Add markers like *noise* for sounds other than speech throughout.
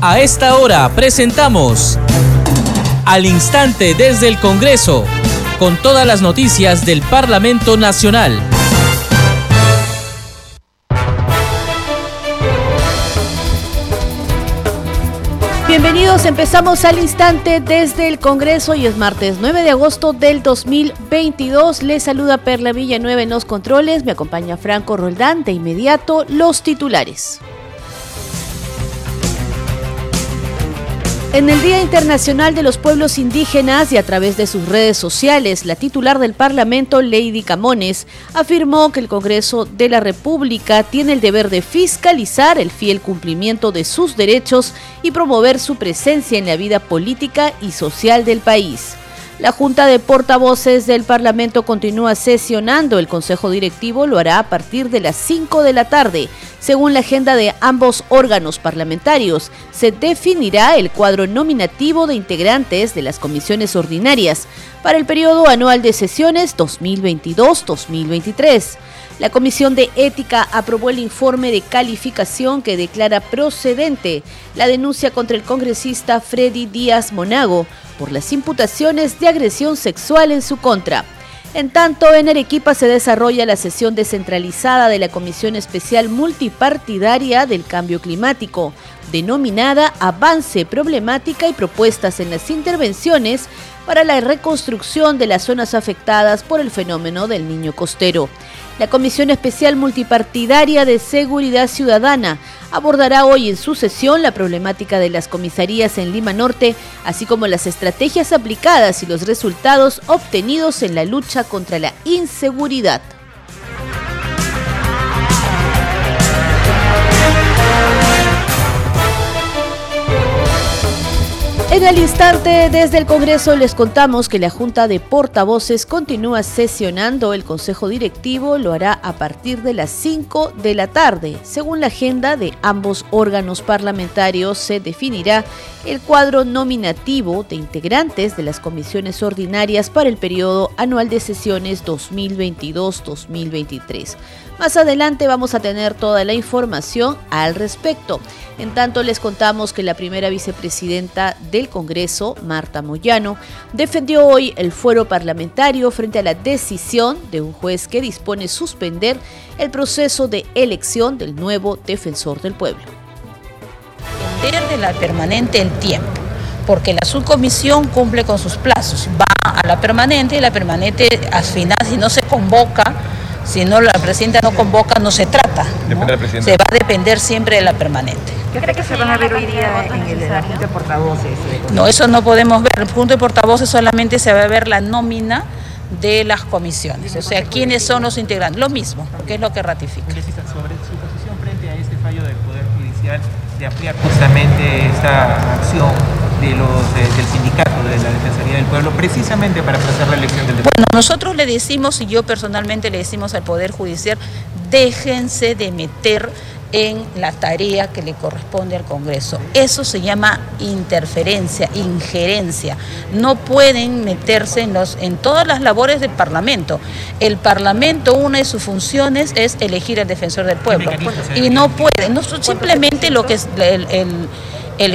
A esta hora presentamos Al Instante desde el Congreso, con todas las noticias del Parlamento Nacional. Bienvenidos, empezamos al instante desde el Congreso y es martes 9 de agosto del 2022. Les saluda Perla Villanueva en los controles, me acompaña Franco Roldán. De inmediato, los titulares. En el Día Internacional de los Pueblos Indígenas y a través de sus redes sociales, la titular del Parlamento, Lady Camones, afirmó que el Congreso de la República tiene el deber de fiscalizar el fiel cumplimiento de sus derechos y promover su presencia en la vida política y social del país. La Junta de Portavoces del Parlamento continúa sesionando. El Consejo Directivo lo hará a partir de las 5 de la tarde. Según la agenda de ambos órganos parlamentarios, se definirá el cuadro nominativo de integrantes de las comisiones ordinarias para el periodo anual de sesiones 2022-2023. La Comisión de Ética aprobó el informe de calificación que declara procedente la denuncia contra el congresista Freddy Díaz Monago por las imputaciones de agresión sexual en su contra. En tanto, en Arequipa se desarrolla la sesión descentralizada de la Comisión Especial Multipartidaria del Cambio Climático, denominada Avance, Problemática y Propuestas en las Intervenciones para la reconstrucción de las zonas afectadas por el fenómeno del niño costero. La Comisión Especial Multipartidaria de Seguridad Ciudadana abordará hoy en su sesión la problemática de las comisarías en Lima Norte, así como las estrategias aplicadas y los resultados obtenidos en la lucha contra la inseguridad. En el instante, desde el Congreso les contamos que la Junta de Portavoces continúa sesionando. El Consejo Directivo lo hará a partir de las 5 de la tarde. Según la agenda de ambos órganos parlamentarios, se definirá el cuadro nominativo de integrantes de las comisiones ordinarias para el periodo anual de sesiones 2022-2023. Más adelante vamos a tener toda la información al respecto. En tanto, les contamos que la primera vicepresidenta del Congreso, Marta Moyano, defendió hoy el fuero parlamentario frente a la decisión de un juez que dispone suspender el proceso de elección del nuevo defensor del pueblo. de la permanente el tiempo, porque la subcomisión cumple con sus plazos, va a la permanente y la permanente al final si no se convoca si no la presidenta no convoca, no se trata. Se va a depender siempre de la permanente. ¿Qué cree que se van a ver hoy día en el, la Junta de Portavoces? No, eso no podemos ver. El Junta de Portavoces solamente se va a ver la nómina de las comisiones, o sea, quiénes son los integrantes. Lo mismo, que es lo que ratifica. Sobre su posición frente a este fallo del Poder Judicial de ampliar justamente esta acción de los, del sindicato de la Defensoría del Pueblo precisamente para aplazar la elección del Bueno, nosotros le decimos y yo personalmente le decimos al Poder Judicial, déjense de meter en la tarea que le corresponde al Congreso. Eso se llama interferencia, injerencia. No pueden meterse en, los, en todas las labores del Parlamento. El Parlamento, una de sus funciones es elegir al defensor del pueblo. Y no pueden, no, simplemente lo que es el el,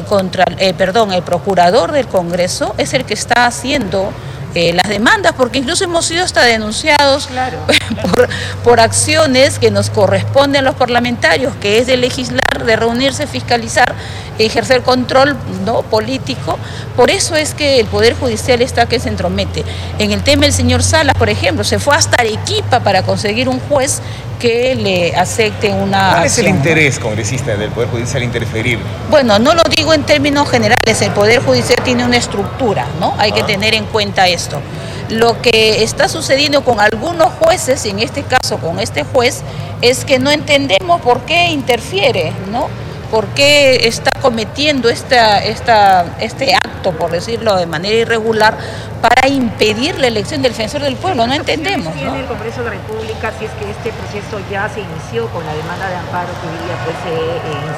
contra, eh, perdón, el procurador del Congreso es el que está haciendo eh, las demandas, porque incluso hemos sido hasta denunciados *laughs* por, por, acciones que nos corresponden a los parlamentarios, que es de legislar, de reunirse, fiscalizar, ejercer control ¿no? político. Por eso es que el Poder Judicial está que se entromete. En el tema del señor Salas, por ejemplo, se fue hasta Arequipa para conseguir un juez que le acepte una... ¿Cuál es el interés congresista del Poder Judicial interferir? Bueno, no lo digo en términos generales, el Poder Judicial tiene una estructura, ¿no? Hay que ah. tener en cuenta esto. Lo que está sucediendo con algunos jueces, y en este caso con este juez, es que no entendemos por qué interfiere, ¿no? Por qué está cometiendo esta, esta, este acto, por decirlo de manera irregular, para impedir la elección del defensor del pueblo. No entendemos. ¿no? el Congreso de la República si es que este proceso ya se inició con la demanda de amparo que hoy día pues, se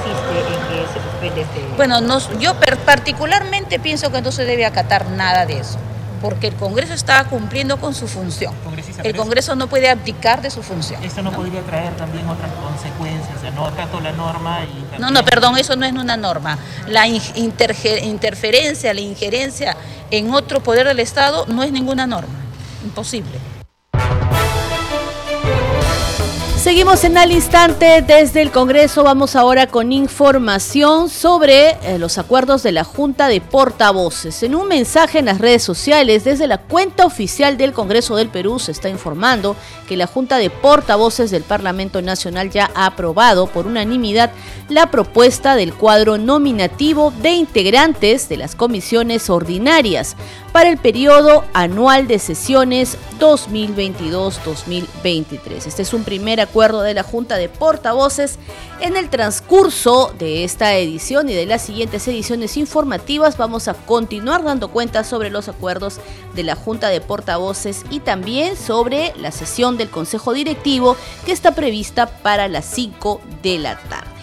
insiste en que se suspende este... Bueno, yo particularmente pienso que no se debe acatar nada de eso. porque el Congreso está cumpliendo con su función. El Congreso no puede abdicar de su función. Esto no, podría traer también otras consecuencias, no la norma y... No, no, perdón, eso no es una norma. La interferencia, la injerencia en otro poder del Estado no es ninguna norma, imposible. Seguimos en al instante desde el Congreso. Vamos ahora con información sobre eh, los acuerdos de la Junta de Portavoces. En un mensaje en las redes sociales, desde la cuenta oficial del Congreso del Perú, se está informando que la Junta de Portavoces del Parlamento Nacional ya ha aprobado por unanimidad la propuesta del cuadro nominativo de integrantes de las comisiones ordinarias para el periodo anual de sesiones 2022-2023. Este es un primer acuerdo de la Junta de Portavoces. En el transcurso de esta edición y de las siguientes ediciones informativas vamos a continuar dando cuenta sobre los acuerdos de la Junta de Portavoces y también sobre la sesión del Consejo Directivo que está prevista para las 5 de la tarde.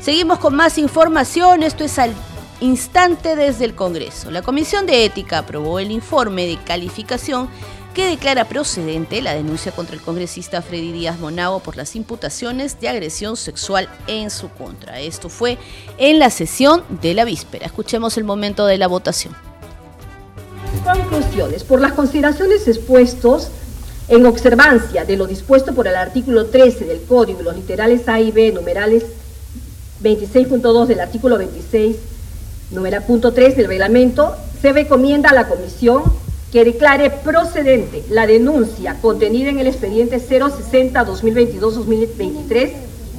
Seguimos con más información, esto es al instante desde el Congreso. La Comisión de Ética aprobó el informe de calificación que declara procedente la denuncia contra el congresista Freddy Díaz Monago por las imputaciones de agresión sexual en su contra. Esto fue en la sesión de la víspera. Escuchemos el momento de la votación. Conclusiones. Por las consideraciones expuestos, en observancia de lo dispuesto por el artículo 13 del Código, los literales A y B, numerales 26.2 del artículo 26, Número punto 3 del reglamento, se recomienda a la Comisión que declare procedente la denuncia contenida en el expediente 060-2022-2023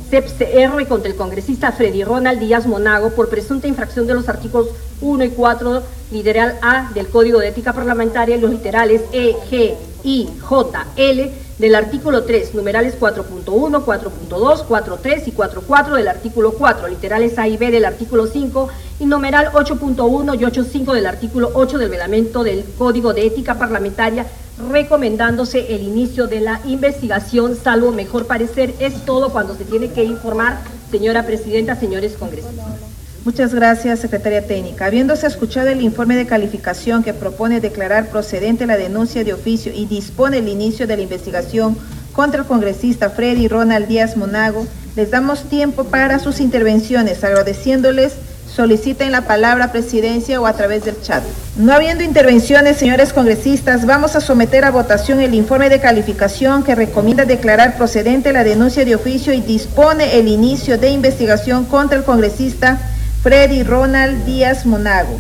CEPCR contra el congresista Freddy Ronald Díaz Monago por presunta infracción de los artículos 1 y 4, literal A del Código de Ética Parlamentaria los literales E, G, I, J, L del artículo 3, numerales 4.1, 4.2, 4.3 y 4.4 del artículo 4, literales A y B del artículo 5 y numeral 8.1 y 8.5 del artículo 8 del reglamento del Código de Ética Parlamentaria, recomendándose el inicio de la investigación, salvo mejor parecer. Es todo cuando se tiene que informar, señora Presidenta, señores congresistas. Muchas gracias, secretaria técnica. Habiéndose escuchado el informe de calificación que propone declarar procedente la denuncia de oficio y dispone el inicio de la investigación contra el congresista Freddy Ronald Díaz Monago, les damos tiempo para sus intervenciones, agradeciéndoles soliciten la palabra presidencia o a través del chat. No habiendo intervenciones, señores congresistas, vamos a someter a votación el informe de calificación que recomienda declarar procedente la denuncia de oficio y dispone el inicio de investigación contra el congresista Freddy Ronald Díaz Monago.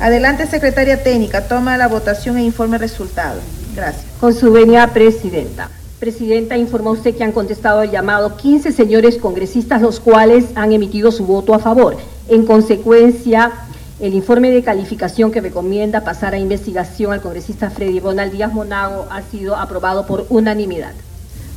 Adelante, secretaria técnica, toma la votación e informe resultado. Gracias. Con su venia, presidenta. Presidenta, informa usted que han contestado el llamado 15 señores congresistas, los cuales han emitido su voto a favor. En consecuencia, el informe de calificación que recomienda pasar a investigación al congresista Freddy Ronald Díaz Monago ha sido aprobado por unanimidad.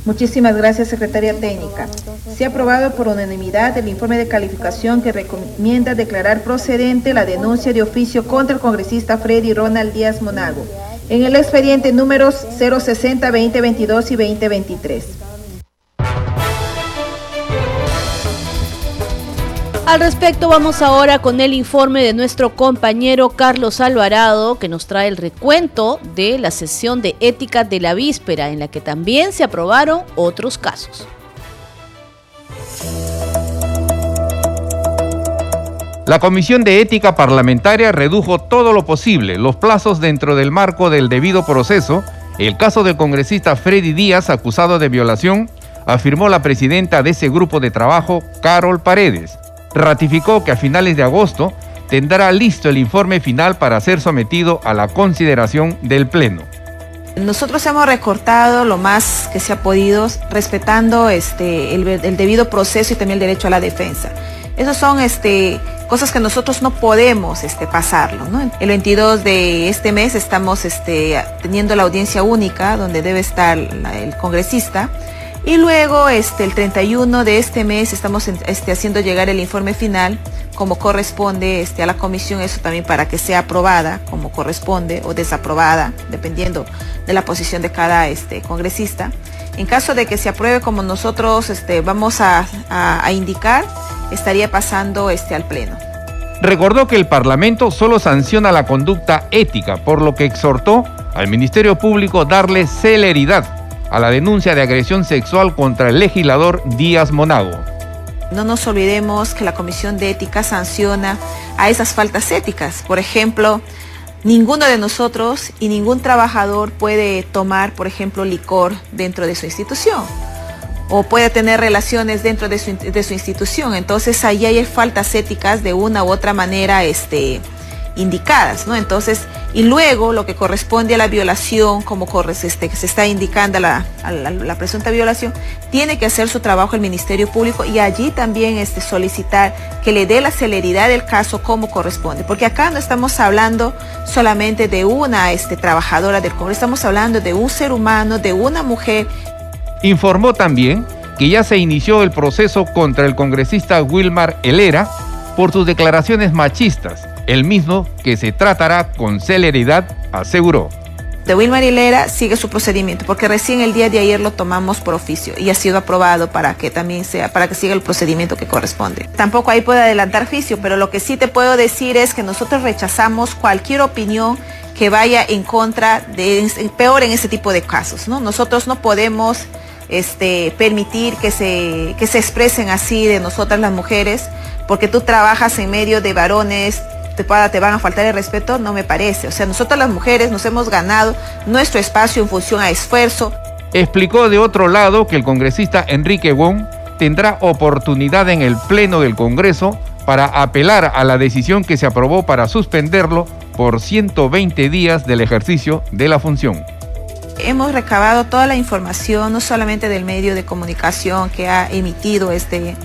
Muchísimas gracias, Secretaria Técnica. Se ha aprobado por unanimidad el informe de calificación que recomienda declarar procedente la denuncia de oficio contra el congresista Freddy Ronald Díaz Monago en el expediente números 060, 2022 y 2023. Al respecto vamos ahora con el informe de nuestro compañero Carlos Alvarado que nos trae el recuento de la sesión de ética de la víspera en la que también se aprobaron otros casos. La Comisión de Ética Parlamentaria redujo todo lo posible los plazos dentro del marco del debido proceso. El caso del congresista Freddy Díaz, acusado de violación, afirmó la presidenta de ese grupo de trabajo, Carol Paredes ratificó que a finales de agosto tendrá listo el informe final para ser sometido a la consideración del Pleno. Nosotros hemos recortado lo más que se ha podido, respetando este, el, debido proceso y también el derecho a la defensa. Esas son este, cosas que nosotros no podemos este, pasarlo. El 22 de este mes estamos este, teniendo la audiencia única donde debe estar el congresista y luego, este, el 31 de este mes, estamos este, haciendo llegar el informe final como corresponde este, a la comisión, eso también para que sea aprobada como corresponde o desaprobada, dependiendo de la posición de cada este, congresista. En caso de que se apruebe como nosotros este, vamos a, indicar, estaría pasando este, al Pleno. Recordó que el Parlamento solo sanciona la conducta ética, por lo que exhortó al Ministerio Público darle celeridad a la denuncia de agresión sexual contra el legislador Díaz Monago. No nos olvidemos que la Comisión de Ética sanciona a esas faltas éticas. Por ejemplo, ninguno de nosotros y ningún trabajador puede tomar, por ejemplo, licor dentro de su institución o puede tener relaciones dentro de su, institución. Entonces ahí hay faltas éticas de una u otra manera este, indicadas, ¿no? Entonces, y luego lo que corresponde a la violación, como este, que se está indicando la, la, presunta violación, tiene que hacer su trabajo el Ministerio Público y allí también este, solicitar que le dé la celeridad del caso como corresponde. Porque acá no estamos hablando solamente de una este, trabajadora del Congreso, estamos hablando de un ser humano, de una mujer. Informó también que ya se inició el proceso contra el congresista Wilmar Helera por sus declaraciones machistas el mismo que se tratará con celeridad, aseguró. De Wilmar Hilera sigue su procedimiento, porque recién el día de ayer lo tomamos por oficio y ha sido aprobado para que también sea, para que siga el procedimiento que corresponde. Tampoco ahí puede adelantar juicio, pero lo que sí te puedo decir es que nosotros rechazamos cualquier opinión que vaya en contra de, peor en este tipo de casos, ¿no? Nosotros no podemos este, permitir que se, que se expresen así de nosotras las mujeres, porque tú trabajas en medio de varones te, van a faltar el respeto, no me parece. O sea, nosotros las mujeres nos hemos ganado nuestro espacio en función a esfuerzo. Explicó de otro lado que el congresista Enrique Wong tendrá oportunidad en el Pleno del Congreso para apelar a la decisión que se aprobó para suspenderlo por 120 días del ejercicio de la función. Hemos recabado toda la información, no solamente del medio de comunicación que ha emitido este,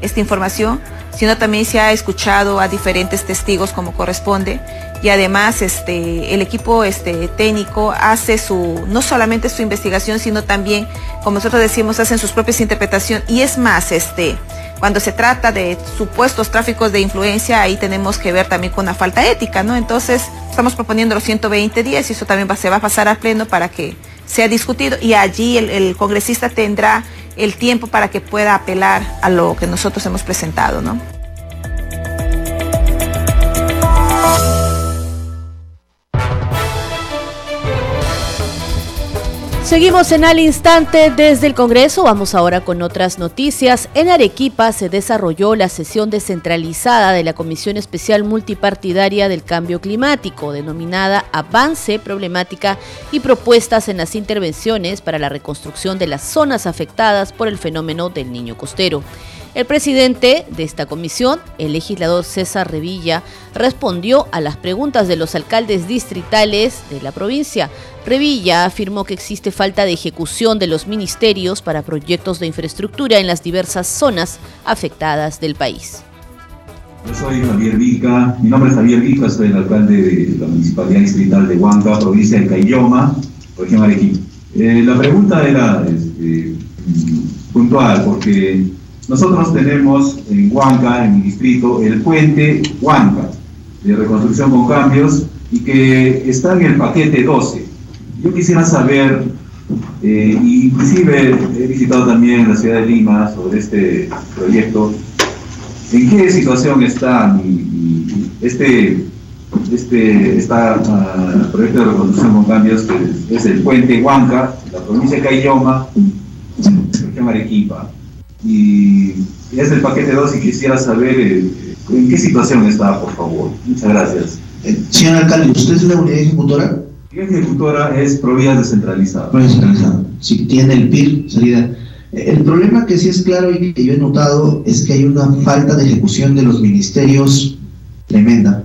esta información, sino también se ha escuchado a diferentes testigos como corresponde. Y además este, el equipo este, técnico hace su, no solamente su investigación, sino también, como nosotros decimos, hacen sus propias interpretaciones. Y es más, este, cuando se trata de supuestos tráficos de influencia, ahí tenemos que ver también con una falta ética, ¿no? Entonces, estamos proponiendo los 120 días y eso también se va a pasar al pleno para que sea discutido. Y allí el congresista tendrá el tiempo para que pueda apelar a lo que nosotros hemos presentado, ¿no? Seguimos en al instante desde el Congreso. Vamos ahora con otras noticias. En Arequipa se desarrolló la sesión descentralizada de la Comisión Especial Multipartidaria del Cambio Climático, denominada Avance, Problemática y Propuestas en las Intervenciones para la Reconstrucción de las Zonas Afectadas por el fenómeno del Niño Costero. El presidente de esta comisión, el legislador César Revilla, respondió a las preguntas de los alcaldes distritales de la provincia. Revilla afirmó que existe falta de ejecución de los ministerios para proyectos de infraestructura en las diversas zonas afectadas del país. Yo soy Javier Vica, mi nombre es Javier Vica, soy el alcalde de la Municipalidad Distrital de Huanca, provincia de Cayoma, región Arequipa. Eh, la pregunta era este, puntual, porque nosotros tenemos en Huanca, en mi distrito, el puente Huanca, de reconstrucción con cambios, y que está en el paquete 12. Yo quisiera saber, eh, inclusive he visitado también la ciudad de Lima sobre este proyecto, ¿en qué situación está este, este uh, proyecto de reconstrucción con cambios, que es el puente Huanca, la provincia de Cayoma, región Arequipa? Y es el paquete 2 y quisiera saber eh, en qué situación está, por favor. Muchas gracias. Eh, señor alcalde, ¿usted es la unidad ejecutora? La unidad ejecutora es Provías Descentralizada. Provías Descentralizada. Si tiene el PIR, salida. Eh, el problema que sí es claro y que yo he notado es que hay una falta de ejecución de los ministerios tremenda.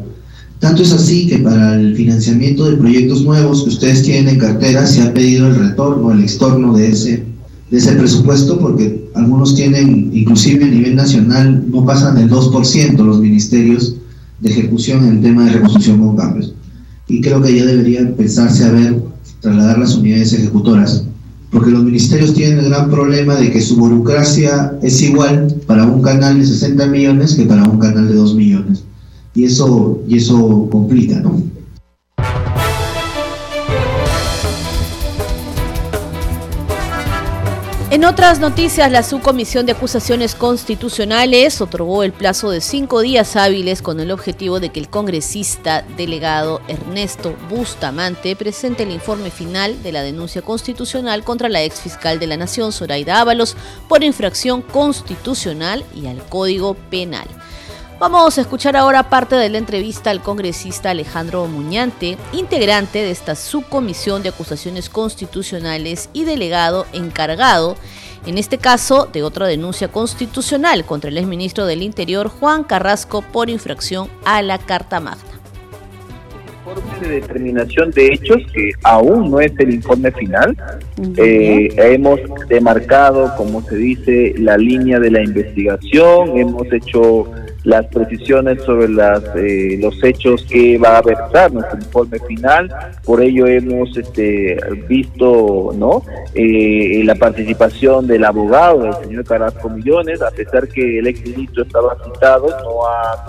Tanto es así que para el financiamiento de proyectos nuevos que ustedes tienen en cartera se ha pedido el retorno, el extorno de ese, de ese presupuesto porque algunos tienen, inclusive a nivel nacional, no pasan el 2% los ministerios de ejecución en el tema de reconstrucción con cambios. Y creo que ya debería empezarse a ver, trasladar las unidades ejecutoras, porque los ministerios tienen el gran problema de que su burocracia es igual para un canal de 60 millones que para un canal de 2 millones. Y eso, y eso complica, ¿no? En otras noticias, la Subcomisión de Acusaciones Constitucionales otorgó el plazo de cinco días hábiles con el objetivo de que el congresista delegado Ernesto Bustamante presente el informe final de la denuncia constitucional contra la ex fiscal de la Nación, Zoraida Ábalos, por infracción constitucional y al Código Penal. Vamos a escuchar ahora parte de la entrevista al congresista Alejandro Muñante, integrante de esta subcomisión de acusaciones constitucionales y delegado encargado, en este caso, de otra denuncia constitucional contra el exministro del Interior Juan Carrasco por infracción a la Carta Magna de determinación de hechos que aún no es el informe final. Eh, hemos demarcado, como se dice, la línea de la investigación, hemos hecho las precisiones sobre las, eh, los hechos que va a versar nuestro informe final. Por ello hemos este, visto ¿no? Eh, la participación del abogado, del señor Carrasco Millones, a pesar que el exministro estaba citado, no ha,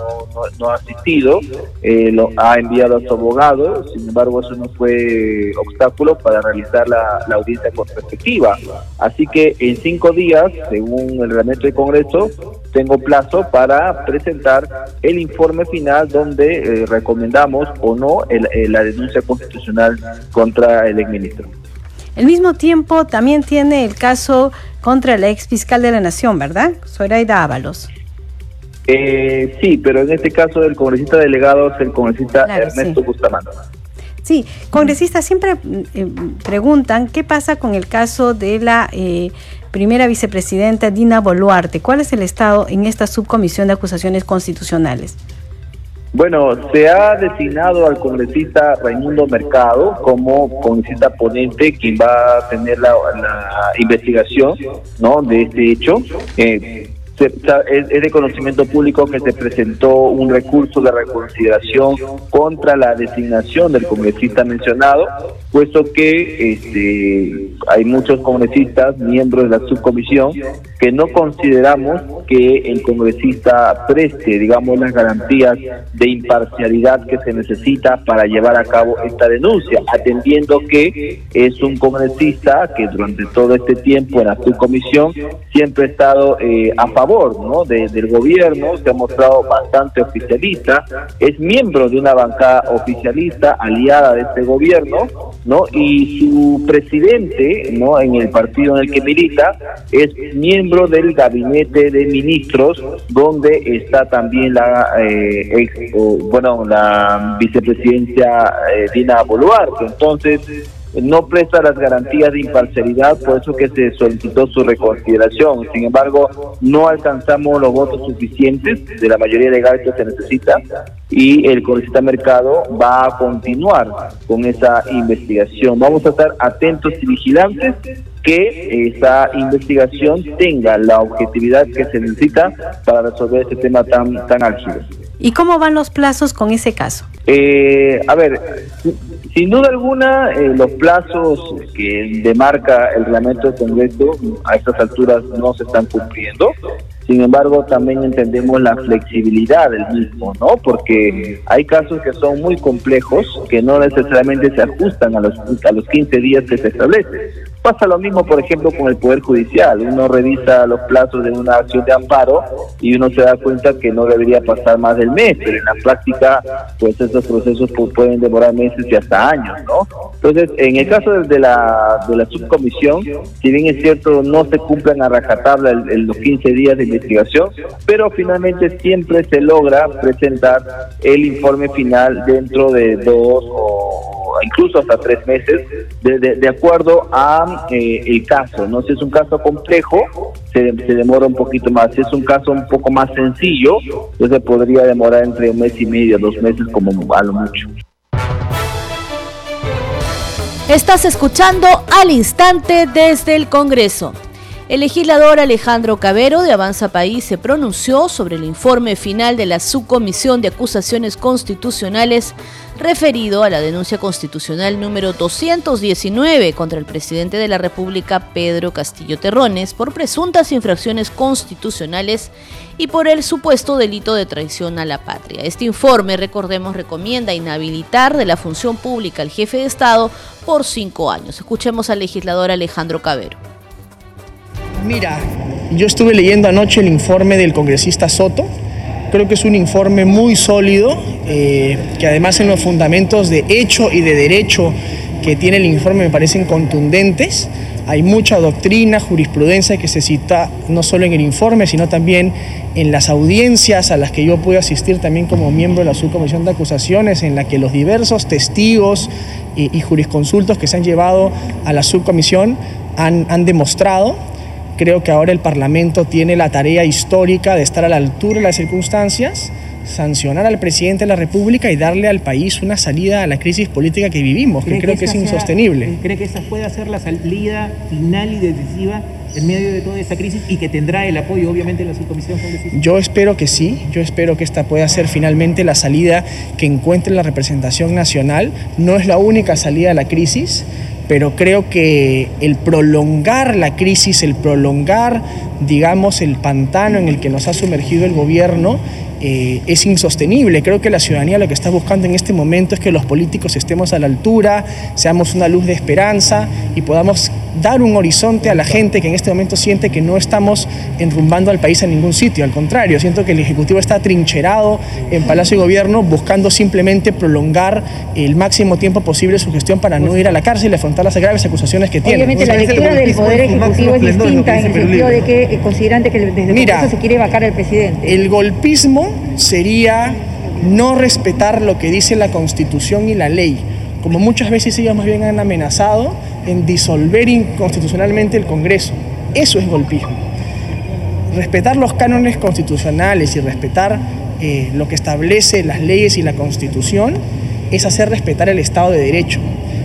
no, ha asistido, eh, lo, ha enviado a su abogado, sin embargo eso no fue obstáculo para realizar la, audiencia con respectiva. Así que en cinco días, según el reglamento del Congreso, tengo plazo para presentar el informe final donde eh, recomendamos o no la denuncia constitucional contra el exministro. Al mismo tiempo, también tiene el caso contra la ex fiscal de la Nación, ¿verdad? Zoraida Ábalos. Eh, sí, pero en este caso el congresista delegado es el congresista Ernesto Bustamante. Sí, congresistas siempre eh, preguntan qué pasa con el caso de la eh, primera vicepresidenta Dina Boluarte. ¿Cuál es el estado en esta subcomisión de acusaciones constitucionales? Bueno, se ha designado al congresista Raimundo Mercado como congresista ponente quien va a tener la, investigación ¿no? de este hecho. Eh, es, de conocimiento público que se presentó un recurso de reconsideración contra la designación del congresista mencionado, puesto que este, hay muchos congresistas, miembros de la subcomisión, que no consideramos que el congresista preste, digamos, las garantías de imparcialidad que se necesita para llevar a cabo esta denuncia, atendiendo que es un congresista que durante todo este tiempo en la subcomisión siempre ha estado eh, a favor ¿no? del gobierno, se ha mostrado bastante oficialista, es miembro de una bancada oficialista aliada de este gobierno, ¿no? Y su presidente, ¿no? En el partido en el que milita, es miembro del gabinete de ministros, donde está también la eh, bueno, la vicepresidencia eh, Dina Boluarte. Entonces, no presta las garantías de imparcialidad, por eso que se solicitó su reconsideración. Sin embargo, no alcanzamos los votos suficientes de la mayoría legal que se necesita y el congresista Mercado va a continuar con esa investigación. Vamos a estar atentos y vigilantes que esa investigación tenga la objetividad que se necesita para resolver este tema tan, tan álgido. ¿Y cómo van los plazos con ese caso? Eh, a ver, sin duda alguna, eh, los plazos que demarca el reglamento del Congreso a estas alturas no se están cumpliendo. Sin embargo, también entendemos la flexibilidad del mismo, ¿no? Porque hay casos que son muy complejos que no necesariamente se ajustan a los, a los 15 días que se establece. Pasa lo mismo, por ejemplo, con el Poder Judicial. Uno revisa los plazos de una acción de amparo y uno se da cuenta que no debería pasar más del mes, pero en la práctica, pues esos procesos pues, pueden demorar meses y hasta años, ¿no? Entonces, en el caso de la, de la subcomisión, si bien es cierto, no se cumplen a rajatabla los 15 días de investigación, pero finalmente siempre se logra presentar el informe final dentro de dos o incluso hasta tres meses, de, acuerdo a eh, el caso. ¿no? Si es un caso complejo, se, demora un poquito más. Si es un caso un poco más sencillo, se podría demorar entre un mes y medio, dos meses como a lo mucho. Estás escuchando al instante desde el Congreso. El legislador Alejandro Cabero de Avanza País se pronunció sobre el informe final de la Subcomisión de Acusaciones Constitucionales referido a la denuncia constitucional número 219 contra el presidente de la República, Pedro Castillo Terrones, por presuntas infracciones constitucionales y por el supuesto delito de traición a la patria. Este informe, recordemos, recomienda inhabilitar de la función pública al jefe de Estado por cinco años. Escuchemos al legislador Alejandro Cabero Mira, yo estuve leyendo anoche el informe del congresista Soto. Creo que es un informe muy sólido, eh, que además en los fundamentos de hecho y de derecho que tiene el informe me parecen contundentes. Hay mucha doctrina, jurisprudencia que se cita no solo en el informe, sino también en las audiencias a las que yo pude asistir también como miembro de la subcomisión de acusaciones, en la que los diversos testigos y, jurisconsultos que se han llevado a la subcomisión han demostrado Creo que ahora el Parlamento tiene la tarea histórica de estar a la altura de las circunstancias, sancionar al presidente de la República y darle al país una salida a la crisis política que vivimos, que creo que, es insostenible. ¿Cree que esa puede ser la salida final y decisiva en medio de toda esta crisis y que tendrá el apoyo obviamente de la subcomisión congresista? Yo espero que sí, yo espero que esta pueda ser finalmente la salida que encuentre la representación nacional. No es la única salida a la crisis, pero creo que el prolongar la crisis, el prolongar, digamos, el pantano en el que nos ha sumergido el gobierno, eh, es insostenible. Creo que la ciudadanía lo que está buscando en este momento es que los políticos estemos a la altura, seamos una luz de esperanza y podamos dar un horizonte a la gente que en este momento siente que no estamos enrumbando al país a ningún sitio. Al contrario, siento que el Ejecutivo está trincherado en Palacio de Gobierno buscando simplemente prolongar el máximo tiempo posible su gestión para no ir a la cárcel y afrontar las graves acusaciones que tiene. Obviamente la lectura del Poder Ejecutivo es distinta en el sentido de que consideran que desde el Congreso se quiere vacar al presidente. El golpismo sería no respetar lo que dice la Constitución y la ley, como muchas veces ellos más bien han amenazado en disolver inconstitucionalmente el Congreso. Eso es golpismo. Respetar los cánones constitucionales y respetar eh, lo que establece las leyes y la Constitución es hacer respetar el Estado de Derecho.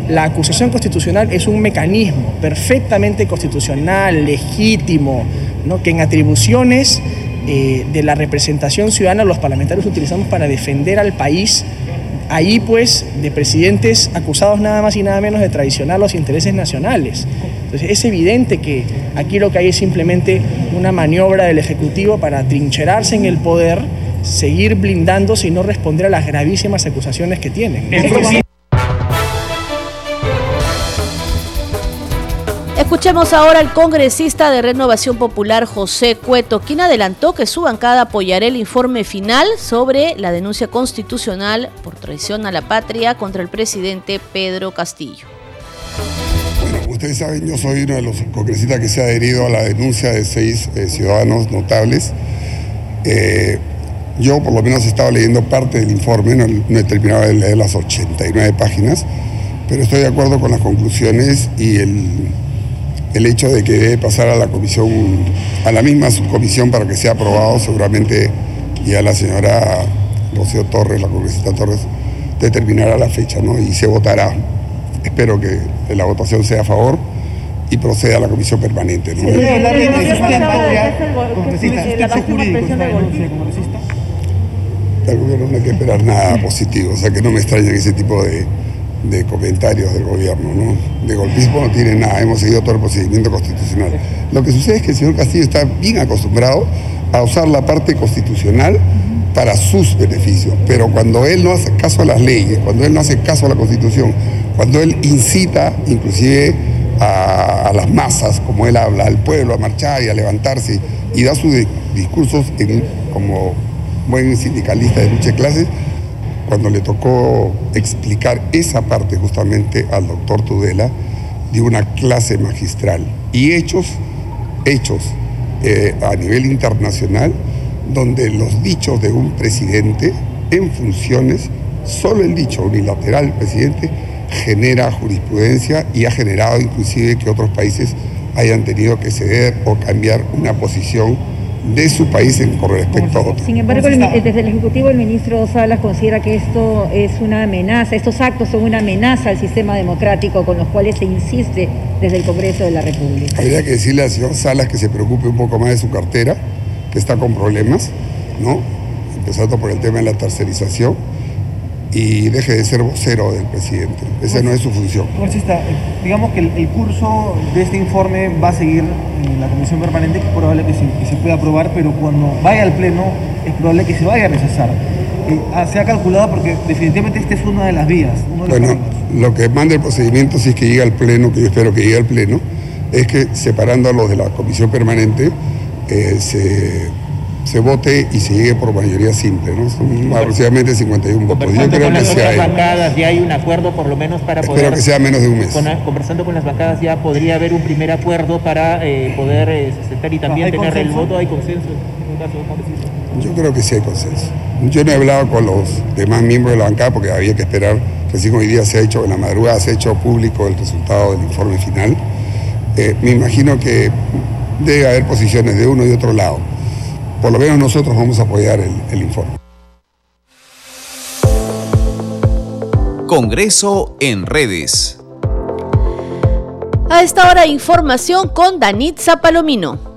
La acusación constitucional es un mecanismo perfectamente constitucional, legítimo, ¿no? que en atribuciones eh, de la representación ciudadana los parlamentarios utilizamos para defender al país ahí pues de presidentes acusados nada más y nada menos de traicionar los intereses nacionales. Entonces es evidente que aquí lo que hay es simplemente una maniobra del Ejecutivo para trincherarse en el poder, seguir blindándose y no responder a las gravísimas acusaciones que tienen. Escuchemos ahora al congresista de Renovación Popular José Cueto, quien adelantó que su bancada apoyará el informe final sobre la denuncia constitucional por traición a la patria contra el presidente Pedro Castillo. Bueno, ustedes saben, yo soy uno de los congresistas que se ha adherido a la denuncia de seis eh, ciudadanos notables. Eh, yo por lo menos he estado leyendo parte del informe, no, no he terminado de leer las 89 páginas, pero estoy de acuerdo con las conclusiones y el el hecho de que debe pasar a la comisión, a la misma subcomisión para que sea aprobado, seguramente ya la señora Rocío Torres, la congresista Torres, determinará la fecha, ¿no? Y se votará. Espero que la votación sea a favor y proceda a la comisión permanente. ¿no? Del gobierno no hay que esperar nada positivo, o sea que no me extraña ese tipo de, de comentarios del gobierno, ¿no? De golpismo no tiene nada, hemos seguido todo el procedimiento constitucional. Lo que sucede es que el señor Castillo está bien acostumbrado a usar la parte constitucional para sus beneficios, pero cuando él no hace caso a las leyes, cuando él no hace caso a la constitución, cuando él incita inclusive a, las masas, como él habla, al pueblo a marchar y a levantarse y da sus discursos como buen sindicalista de lucha de clases, cuando le tocó explicar esa parte justamente al doctor Tudela, de una clase magistral y hechos, hechos eh, a nivel internacional, donde los dichos de un presidente en funciones, solo el dicho unilateral del presidente, genera jurisprudencia y ha generado inclusive que otros países hayan tenido que ceder o cambiar una posición de su país en, con respecto a otros. Sin embargo, desde el Ejecutivo el ministro Salas considera que esto es una amenaza, estos actos son una amenaza al sistema democrático con los cuales se insiste desde el Congreso de la República. Habría que decirle al señor Salas que se preocupe un poco más de su cartera, que está con problemas, ¿no? Empezando por el tema de la tercerización y deje de ser vocero del presidente. Esa no es su función. Congresista, digamos que el, curso de este informe va a seguir en la comisión permanente, que es probable que se, pueda aprobar, pero cuando vaya al Pleno es probable que se vaya a rechazar. Eh, ah, se ha calculado porque definitivamente esta es una de las vías. bueno, lo que manda el procedimiento, si es que llega al Pleno, que yo espero que llegue al Pleno, es que separando a los de la comisión permanente eh, se, se vote y se llegue por mayoría simple, ¿no? Son aproximadamente 51 votos. Yo creo con que las otras bancadas, ya hay un acuerdo por lo menos para Espero poder... que sea menos de un mes. con- conversando con las bancadas ya podría haber un primer acuerdo para eh, poder eh, y también ¿Hay tener el voto, hay consenso. en caso. Yo creo que sí hay consenso. Yo no he hablado con los demás miembros de la bancada porque había que esperar. Recién hoy día se ha hecho, en la madrugada se ha hecho público el resultado del informe final. Eh, me imagino que debe haber posiciones de uno y otro lado. Por lo menos nosotros vamos a apoyar el, el informe. Congreso en redes. A esta hora información con Danitza Palomino.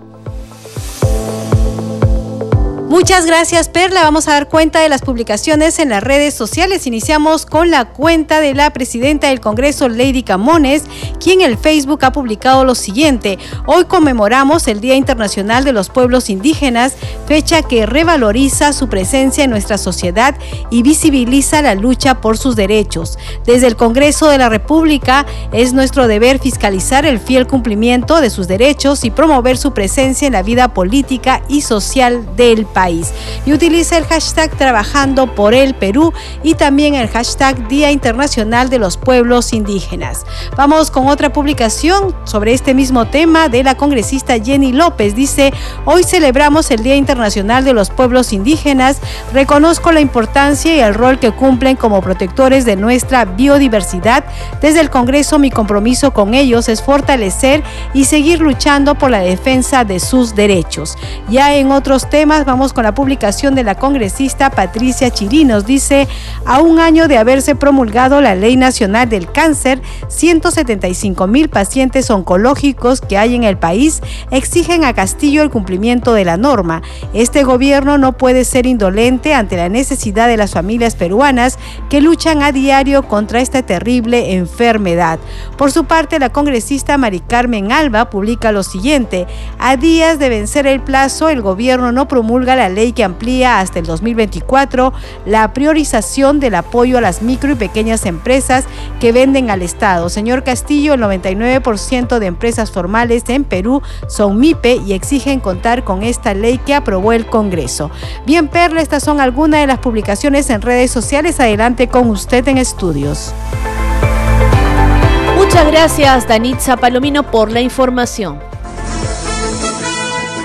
Muchas gracias, Perla. Vamos a dar cuenta de las publicaciones en las redes sociales. Iniciamos con la cuenta de la presidenta del Congreso, Lady Camones, quien en el Facebook ha publicado lo siguiente. Hoy conmemoramos el Día Internacional de los Pueblos Indígenas, fecha que revaloriza su presencia en nuestra sociedad y visibiliza la lucha por sus derechos. Desde el Congreso de la República es nuestro deber fiscalizar el fiel cumplimiento de sus derechos y promover su presencia en la vida política y social del país. Y utiliza el hashtag Trabajando por el Perú y también el hashtag Día Internacional de los Pueblos Indígenas. Vamos con otra publicación sobre este mismo tema de la congresista Jenny López. Dice, hoy celebramos el Día Internacional de los Pueblos Indígenas. Reconozco la importancia y el rol que cumplen como protectores de nuestra biodiversidad. Desde el Congreso mi compromiso con ellos es fortalecer y seguir luchando por la defensa de sus derechos. Ya en otros temas vamos con la publicación de la congresista Patricia Chirinos. Dice, a un año de haberse promulgado la Ley Nacional del Cáncer, 175 mil pacientes oncológicos que hay en el país exigen a Castillo el cumplimiento de la norma. Este gobierno no puede ser indolente ante la necesidad de las familias peruanas que luchan a diario contra esta terrible enfermedad. Por su parte, la congresista Mari Carmen Alba publica lo siguiente, a días de vencer el plazo, el gobierno no promulga la ley que amplía hasta el 2024 la priorización del apoyo a las micro y pequeñas empresas que venden al Estado. Señor Castillo, el 99% de empresas formales en Perú son MIPE y exigen contar con esta ley que aprobó el Congreso. Bien, Perla, estas son algunas de las publicaciones en redes sociales. Adelante con usted en estudios. Muchas gracias, Danitza Palomino, por la información.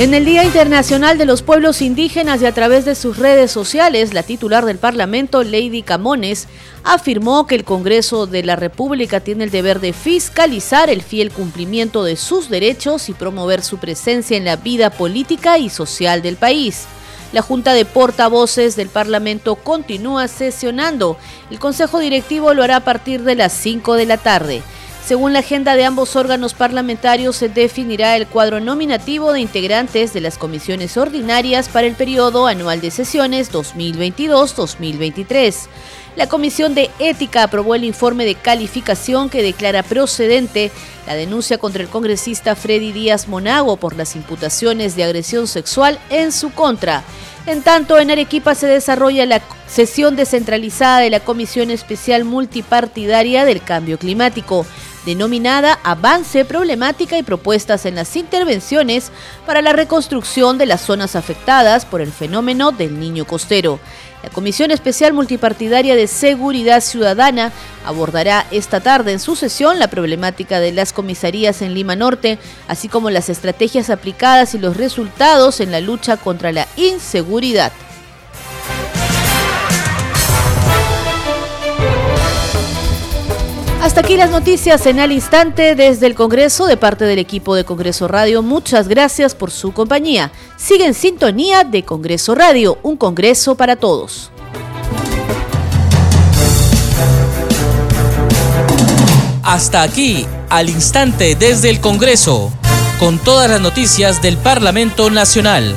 En el Día Internacional de los Pueblos Indígenas y a través de sus redes sociales, la titular del Parlamento, Lady Camones, afirmó que el Congreso de la República tiene el deber de fiscalizar el fiel cumplimiento de sus derechos y promover su presencia en la vida política y social del país. La Junta de Portavoces del Parlamento continúa sesionando. El Consejo Directivo lo hará a partir de las 5 de la tarde. Según la agenda de ambos órganos parlamentarios, se definirá el cuadro nominativo de integrantes de las comisiones ordinarias para el periodo anual de sesiones 2022-2023. La Comisión de Ética aprobó el informe de calificación que declara procedente la denuncia contra el congresista Freddy Díaz Monago por las imputaciones de agresión sexual en su contra. En tanto, en Arequipa se desarrolla la sesión descentralizada de la Comisión Especial Multipartidaria del Cambio Climático, denominada Avance, Problemática y Propuestas en las Intervenciones para la Reconstrucción de las Zonas Afectadas por el fenómeno del Niño Costero. La Comisión Especial Multipartidaria de Seguridad Ciudadana abordará esta tarde en su sesión la problemática de las comisarías en Lima Norte, así como las estrategias aplicadas y los resultados en la lucha contra la inseguridad. Hasta aquí las noticias en al instante desde el Congreso de parte del equipo de Congreso Radio. Muchas gracias por su compañía. Sigue en sintonía de Congreso Radio, un Congreso para todos. Hasta aquí, al instante desde el Congreso, con todas las noticias del Parlamento Nacional.